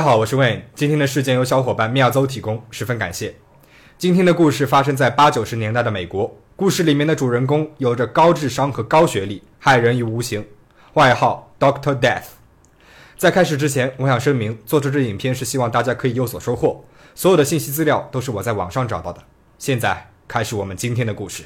大家好，我是 Wayne。今天的事件由小伙伴妙邹提供，十分感谢。今天的故事发生在八九十年代的美国。故事里面的主人公有着高智商和高学历，害人于无形，外号 Doctor Death。在开始之前，我想声明，做这支影片是希望大家可以有所收获。所有的信息资料都是我在网上找到的。现在开始我们今天的故事。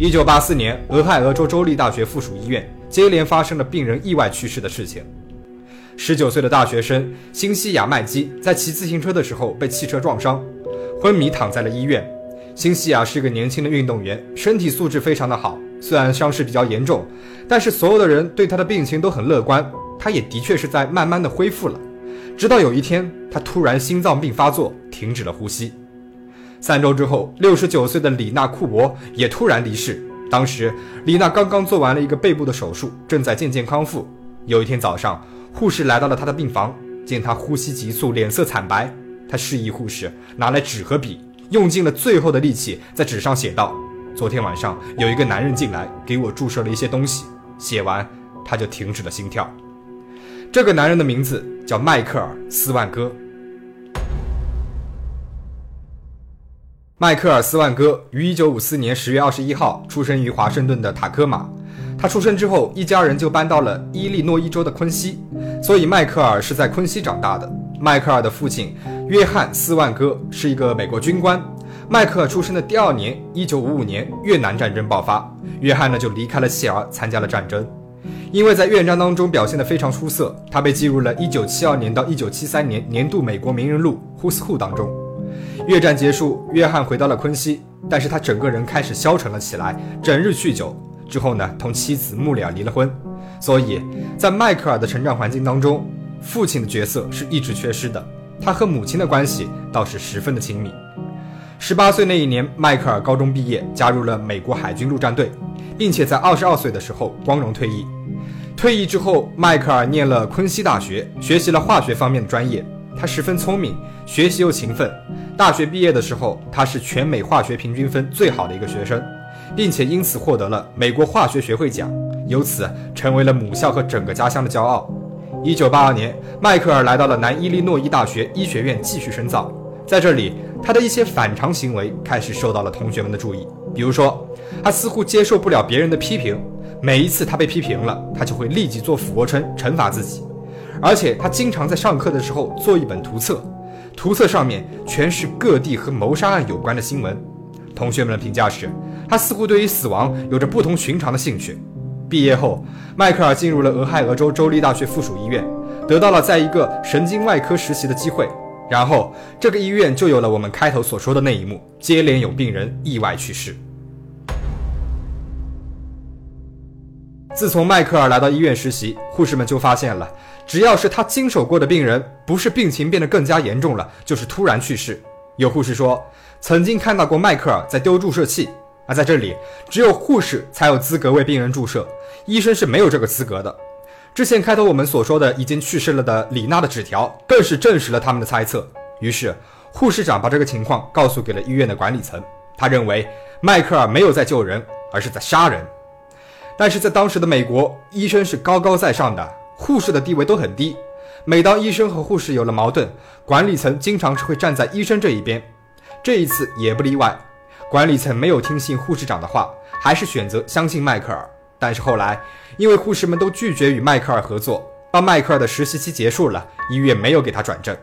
一九八四年，俄亥俄州州立大学附属医院接连发生了病人意外去世的事情。十九岁的大学生辛西亚·麦基在骑自行车的时候被汽车撞伤，昏迷躺在了医院。辛西亚是个年轻的运动员，身体素质非常的好。虽然伤势比较严重，但是所有的人对他的病情都很乐观。他也的确是在慢慢的恢复了。直到有一天，他突然心脏病发作，停止了呼吸。三周之后，六十九岁的李娜·库珀也突然离世。当时，李娜刚刚做完了一个背部的手术，正在渐渐康复。有一天早上，护士来到了她的病房，见她呼吸急促，脸色惨白，她示意护士拿来纸和笔，用尽了最后的力气在纸上写道：“昨天晚上有一个男人进来，给我注射了一些东西。”写完，他就停止了心跳。这个男人的名字叫迈克尔·斯万戈。迈克尔·斯万戈于1954年10月21号出生于华盛顿的塔科马。他出生之后，一家人就搬到了伊利诺伊州的昆西，所以迈克尔是在昆西长大的。迈克尔的父亲约翰·斯万戈是一个美国军官。迈克尔出生的第二年，1955年越南战争爆发，约翰呢就离开了妻儿，参加了战争。因为在越战当中表现得非常出色，他被记入了1972年到1973年年度美国名人录 Who's Who 当中。越战结束，约翰回到了昆西，但是他整个人开始消沉了起来，整日酗酒。之后呢，同妻子穆里尔离了婚。所以在迈克尔的成长环境当中，父亲的角色是一直缺失的。他和母亲的关系倒是十分的亲密。十八岁那一年，迈克尔高中毕业，加入了美国海军陆战队，并且在二十二岁的时候光荣退役。退役之后，迈克尔念了昆西大学，学习了化学方面的专业。他十分聪明，学习又勤奋。大学毕业的时候，他是全美化学平均分最好的一个学生，并且因此获得了美国化学学会奖，由此成为了母校和整个家乡的骄傲。一九八二年，迈克尔来到了南伊利诺伊大学医学院继续深造，在这里，他的一些反常行为开始受到了同学们的注意。比如说，他似乎接受不了别人的批评，每一次他被批评了，他就会立即做俯卧撑惩罚自己。而且他经常在上课的时候做一本图册，图册上面全是各地和谋杀案有关的新闻。同学们的评价是，他似乎对于死亡有着不同寻常的兴趣。毕业后，迈克尔进入了俄亥俄州州立大学附属医院，得到了在一个神经外科实习的机会。然后，这个医院就有了我们开头所说的那一幕：接连有病人意外去世。自从迈克尔来到医院实习，护士们就发现了，只要是他经手过的病人，不是病情变得更加严重了，就是突然去世。有护士说，曾经看到过迈克尔在丢注射器，而在这里，只有护士才有资格为病人注射，医生是没有这个资格的。之前开头我们所说的已经去世了的李娜的纸条，更是证实了他们的猜测。于是，护士长把这个情况告诉给了医院的管理层，他认为迈克尔没有在救人，而是在杀人。但是在当时的美国，医生是高高在上的，护士的地位都很低。每当医生和护士有了矛盾，管理层经常是会站在医生这一边。这一次也不例外，管理层没有听信护士长的话，还是选择相信迈克尔。但是后来，因为护士们都拒绝与迈克尔合作，当迈克尔的实习期结束了，医院没有给他转正。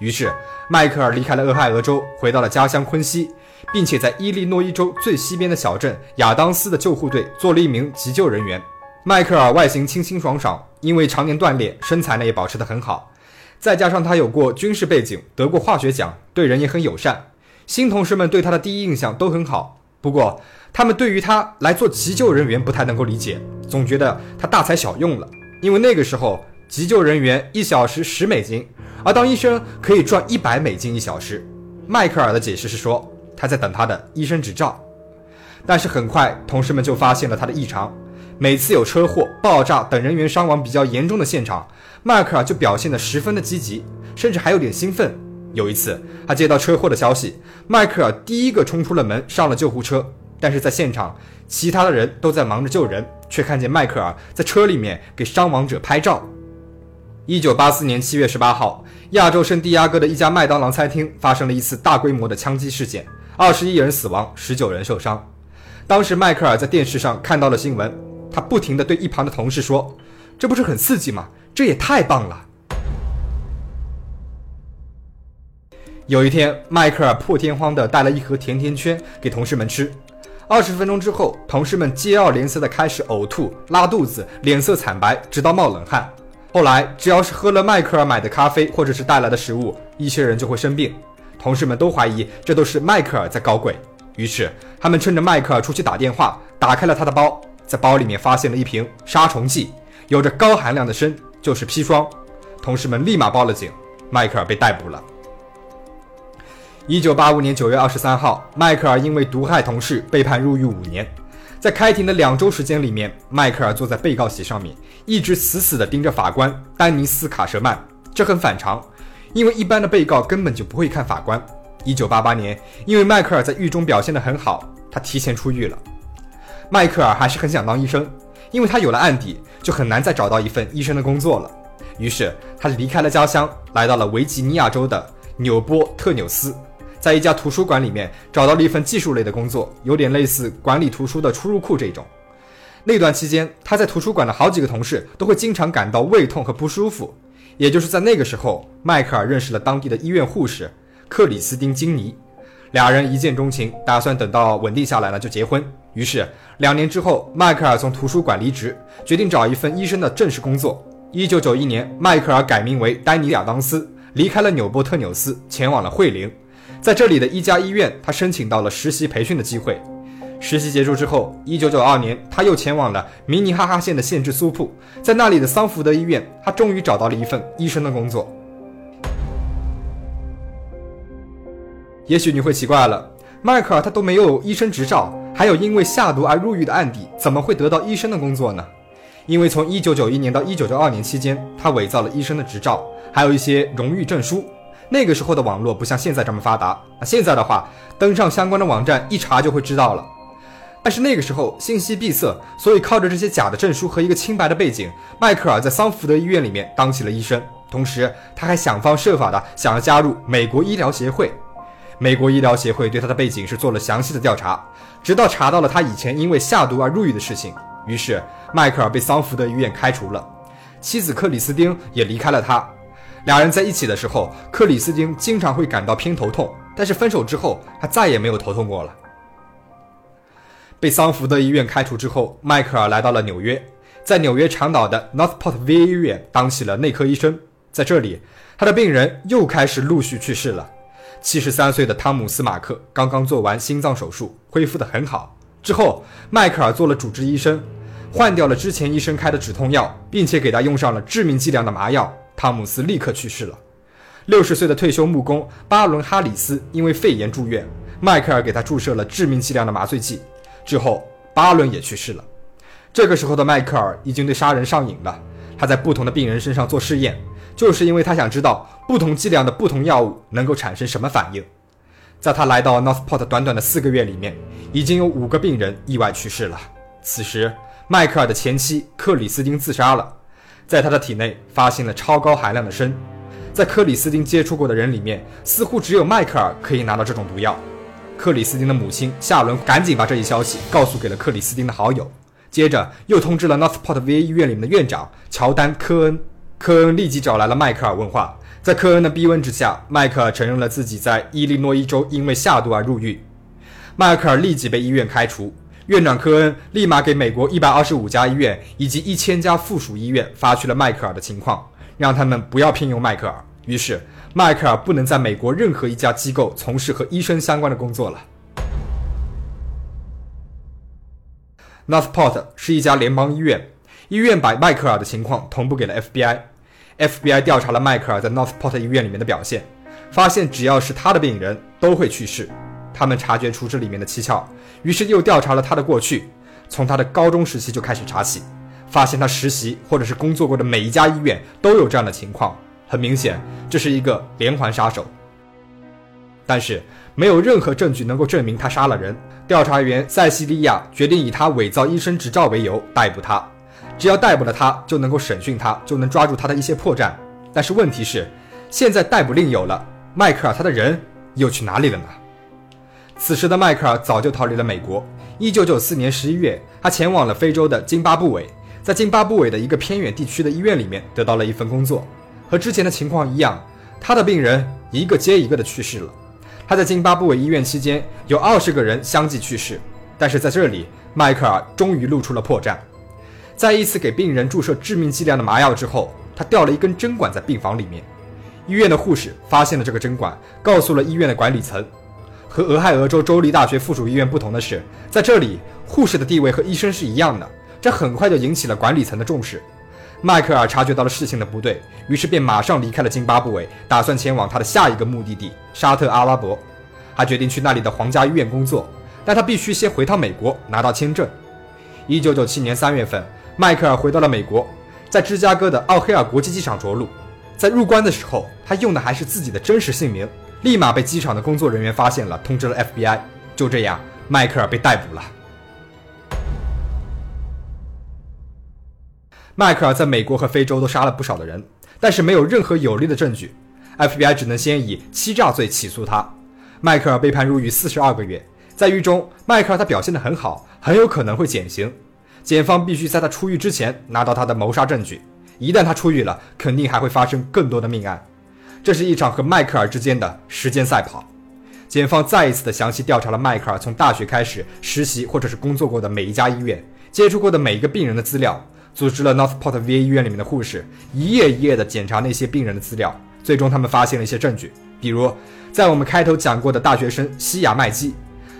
于是，迈克尔离开了俄亥俄州，回到了家乡昆西，并且在伊利诺伊州最西边的小镇亚当斯的救护队做了一名急救人员。迈克尔外形清清爽爽，因为常年锻炼，身材呢也保持得很好。再加上他有过军事背景，得过化学奖，对人也很友善。新同事们对他的第一印象都很好。不过，他们对于他来做急救人员不太能够理解，总觉得他大材小用了。因为那个时候，急救人员一小时十美金。而当医生可以赚一百美金一小时，迈克尔的解释是说他在等他的医生执照。但是很快，同事们就发现了他的异常。每次有车祸、爆炸等人员伤亡比较严重的现场，迈克尔就表现得十分的积极，甚至还有点兴奋。有一次，他接到车祸的消息，迈克尔第一个冲出了门，上了救护车。但是在现场，其他的人都在忙着救人，却看见迈克尔在车里面给伤亡者拍照。一九八四年七月十八号，亚洲圣地亚哥的一家麦当劳餐厅发生了一次大规模的枪击事件，二十一人死亡，十九人受伤。当时迈克尔在电视上看到了新闻，他不停地对一旁的同事说：“这不是很刺激吗？这也太棒了！”有一天，迈克尔破天荒地带了一盒甜甜圈给同事们吃。二十分钟之后，同事们接二连三地开始呕吐、拉肚子，脸色惨白，直到冒冷汗。后来，只要是喝了迈克尔买的咖啡或者是带来的食物，一些人就会生病。同事们都怀疑这都是迈克尔在搞鬼。于是，他们趁着迈克尔出去打电话，打开了他的包，在包里面发现了一瓶杀虫剂，有着高含量的砷，就是砒霜。同事们立马报了警，迈克尔被逮捕了。一九八五年九月二十三号，迈克尔因为毒害同事被判入狱五年。在开庭的两周时间里面，迈克尔坐在被告席上面，一直死死地盯着法官丹尼斯·卡舍曼，这很反常，因为一般的被告根本就不会看法官。一九八八年，因为迈克尔在狱中表现得很好，他提前出狱了。迈克尔还是很想当医生，因为他有了案底，就很难再找到一份医生的工作了。于是他离开了家乡，来到了维吉尼亚州的纽波特纽斯，在一家图书馆里面找到了一份技术类的工作，有点类似管理图书的出入库这种。那段期间，他在图书馆的好几个同事都会经常感到胃痛和不舒服。也就是在那个时候，迈克尔认识了当地的医院护士。克里斯汀·金尼，俩人一见钟情，打算等到稳定下来了就结婚。于是两年之后，迈克尔从图书馆离职，决定找一份医生的正式工作。一九九一年，迈克尔改名为丹尼·亚当斯，离开了纽波特纽斯，前往了惠灵。在这里的一家医院，他申请到了实习培训的机会。实习结束之后，一九九二年，他又前往了明尼哈哈县的县治苏铺，在那里的桑福德医院，他终于找到了一份医生的工作。也许你会奇怪了，迈克尔他都没有医生执照，还有因为下毒而入狱的案底，怎么会得到医生的工作呢？因为从1991年到1992年期间，他伪造了医生的执照，还有一些荣誉证书。那个时候的网络不像现在这么发达，那现在的话，登上相关的网站一查就会知道了。但是那个时候信息闭塞，所以靠着这些假的证书和一个清白的背景，迈克尔在桑福德医院里面当起了医生，同时他还想方设法的想要加入美国医疗协会。美国医疗协会对他的背景是做了详细的调查，直到查到了他以前因为下毒而入狱的事情。于是，迈克尔被桑福德医院开除了，妻子克里斯汀也离开了他。两人在一起的时候，克里斯汀经常会感到偏头痛，但是分手之后，他再也没有头痛过了。被桑福德医院开除之后，迈克尔来到了纽约，在纽约长岛的 Northport VA 医院当起了内科医生。在这里，他的病人又开始陆续去世了。七十三岁的汤姆斯·马克刚刚做完心脏手术，恢复得很好。之后，迈克尔做了主治医生，换掉了之前医生开的止痛药，并且给他用上了致命剂量的麻药。汤姆斯立刻去世了。六十岁的退休木工巴伦·哈里斯因为肺炎住院，迈克尔给他注射了致命剂量的麻醉剂。之后，巴伦也去世了。这个时候的迈克尔已经对杀人上瘾了，他在不同的病人身上做试验。就是因为他想知道不同剂量的不同药物能够产生什么反应。在他来到 Northport 短短的四个月里面，已经有五个病人意外去世了。此时，迈克尔的前妻克里斯汀自杀了，在他的体内发现了超高含量的砷。在克里斯汀接触过的人里面，似乎只有迈克尔可以拿到这种毒药。克里斯汀的母亲夏伦赶紧把这一消息告诉给了克里斯汀的好友，接着又通知了 Northport VA 医院里面的院长乔丹·科恩。科恩立即找来了迈克尔问话，在科恩的逼问之下，迈克尔承认了自己在伊利诺伊州因为下毒而入狱。迈克尔立即被医院开除，院长科恩立马给美国一百二十五家医院以及一千家附属医院发去了迈克尔的情况，让他们不要聘用迈克尔。于是，迈克尔不能在美国任何一家机构从事和医生相关的工作了。Northport 是一家联邦医院。医院把迈克尔的情况同步给了 FBI，FBI 调查了迈克尔在 Northport 医院里面的表现，发现只要是他的病人都会去世。他们察觉出这里面的蹊跷，于是又调查了他的过去，从他的高中时期就开始查起，发现他实习或者是工作过的每一家医院都有这样的情况。很明显，这是一个连环杀手。但是没有任何证据能够证明他杀了人。调查员塞西利亚决定以他伪造医生执照为由逮捕他，只要逮捕了他，就能够审讯他，就能抓住他的一些破绽。但是问题是，现在逮捕令有了，迈克尔他的人又去哪里了呢？此时的迈克尔早就逃离了美国。一九九四年十一月，他前往了非洲的津巴布韦，在津巴布韦的一个偏远地区的医院里面得到了一份工作。和之前的情况一样，他的病人一个接一个的去世了。他在津巴布韦医院期间，有二十个人相继去世。但是在这里，迈克尔终于露出了破绽。在一次给病人注射致命剂量的麻药之后，他掉了一根针管在病房里面。医院的护士发现了这个针管，告诉了医院的管理层。和俄亥俄州州立大学附属医院不同的是，在这里，护士的地位和医生是一样的。这很快就引起了管理层的重视。迈克尔察觉到了事情的不对，于是便马上离开了津巴布韦，打算前往他的下一个目的地沙特阿拉伯。他决定去那里的皇家医院工作，但他必须先回趟美国拿到签证。一九九七年三月份，迈克尔回到了美国，在芝加哥的奥黑尔国际机场着陆。在入关的时候，他用的还是自己的真实姓名，立马被机场的工作人员发现了，通知了 FBI。就这样，迈克尔被逮捕了。迈克尔在美国和非洲都杀了不少的人，但是没有任何有力的证据，FBI 只能先以欺诈罪起诉他。迈克尔被判入狱四十二个月，在狱中，迈克尔他表现得很好，很有可能会减刑。检方必须在他出狱之前拿到他的谋杀证据，一旦他出狱了，肯定还会发生更多的命案。这是一场和迈克尔之间的时间赛跑。检方再一次的详细调查了迈克尔从大学开始实习或者是工作过的每一家医院，接触过的每一个病人的资料。组织了 Northport VA 医院里面的护士一页一页的检查那些病人的资料，最终他们发现了一些证据，比如在我们开头讲过的大学生西亚麦基，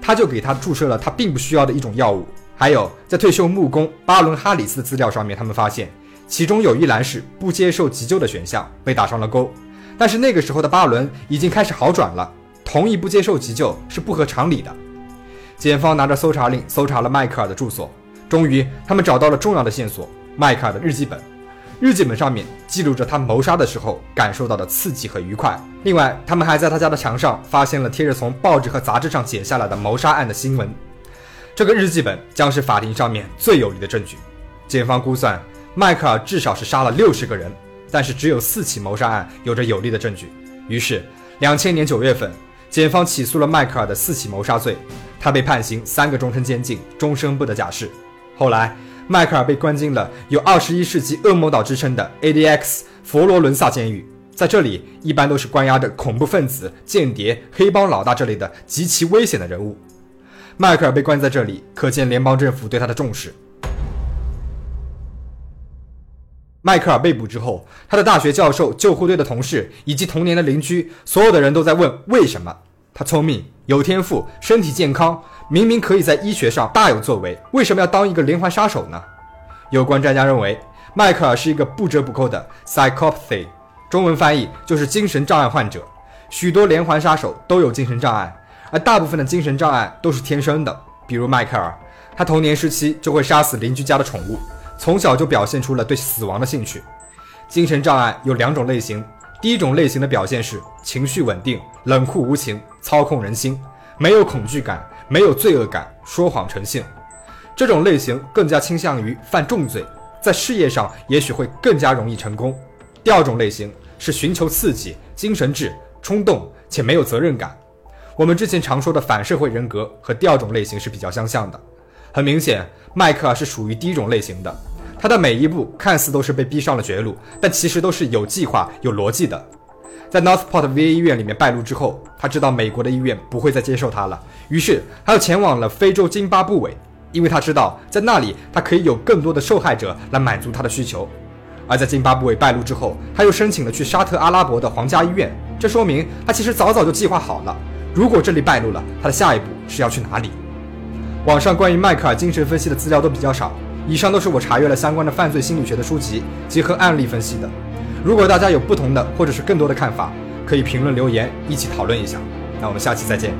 他就给他注射了他并不需要的一种药物。还有在退休木工巴伦哈里斯的资料上面，他们发现其中有一栏是不接受急救的选项，被打上了勾。但是那个时候的巴伦已经开始好转了，同意不接受急救是不合常理的。检方拿着搜查令搜查了迈克尔的住所。终于，他们找到了重要的线索——迈克尔的日记本。日记本上面记录着他谋杀的时候感受到的刺激和愉快。另外，他们还在他家的墙上发现了贴着从报纸和杂志上剪下来的谋杀案的新闻。这个日记本将是法庭上面最有力的证据。检方估算，迈克尔至少是杀了六十个人，但是只有四起谋杀案有着有力的证据。于是，两千年九月份。检方起诉了迈克尔的四起谋杀罪，他被判刑三个终身监禁，终身不得假释。后来，迈克尔被关进了有“二十一世纪恶魔岛”之称的 ADX 佛罗伦萨监狱，在这里一般都是关押着恐怖分子、间谍、黑帮老大这类的极其危险的人物。迈克尔被关在这里，可见联邦政府对他的重视。迈克尔被捕之后，他的大学教授、救护队的同事以及童年的邻居，所有的人都在问为什么他聪明、有天赋、身体健康，明明可以在医学上大有作为，为什么要当一个连环杀手呢？有关专家认为，迈克尔是一个不折不扣的 psychopathy，中文翻译就是精神障碍患者。许多连环杀手都有精神障碍，而大部分的精神障碍都是天生的。比如迈克尔，他童年时期就会杀死邻居家的宠物。从小就表现出了对死亡的兴趣。精神障碍有两种类型，第一种类型的表现是情绪稳定、冷酷无情、操控人心，没有恐惧感，没有罪恶感，说谎成性。这种类型更加倾向于犯重罪，在事业上也许会更加容易成功。第二种类型是寻求刺激、精神质、冲动且没有责任感。我们之前常说的反社会人格和第二种类型是比较相像的。很明显，迈克尔是属于第一种类型的。他的每一步看似都是被逼上了绝路，但其实都是有计划、有逻辑的。在 Northport VA 医院里面败露之后，他知道美国的医院不会再接受他了，于是他又前往了非洲津巴布韦，因为他知道在那里他可以有更多的受害者来满足他的需求。而在津巴布韦败露之后，他又申请了去沙特阿拉伯的皇家医院，这说明他其实早早就计划好了。如果这里败露了，他的下一步是要去哪里？网上关于迈克尔精神分析的资料都比较少。以上都是我查阅了相关的犯罪心理学的书籍，结合案例分析的。如果大家有不同的或者是更多的看法，可以评论留言一起讨论一下。那我们下期再见。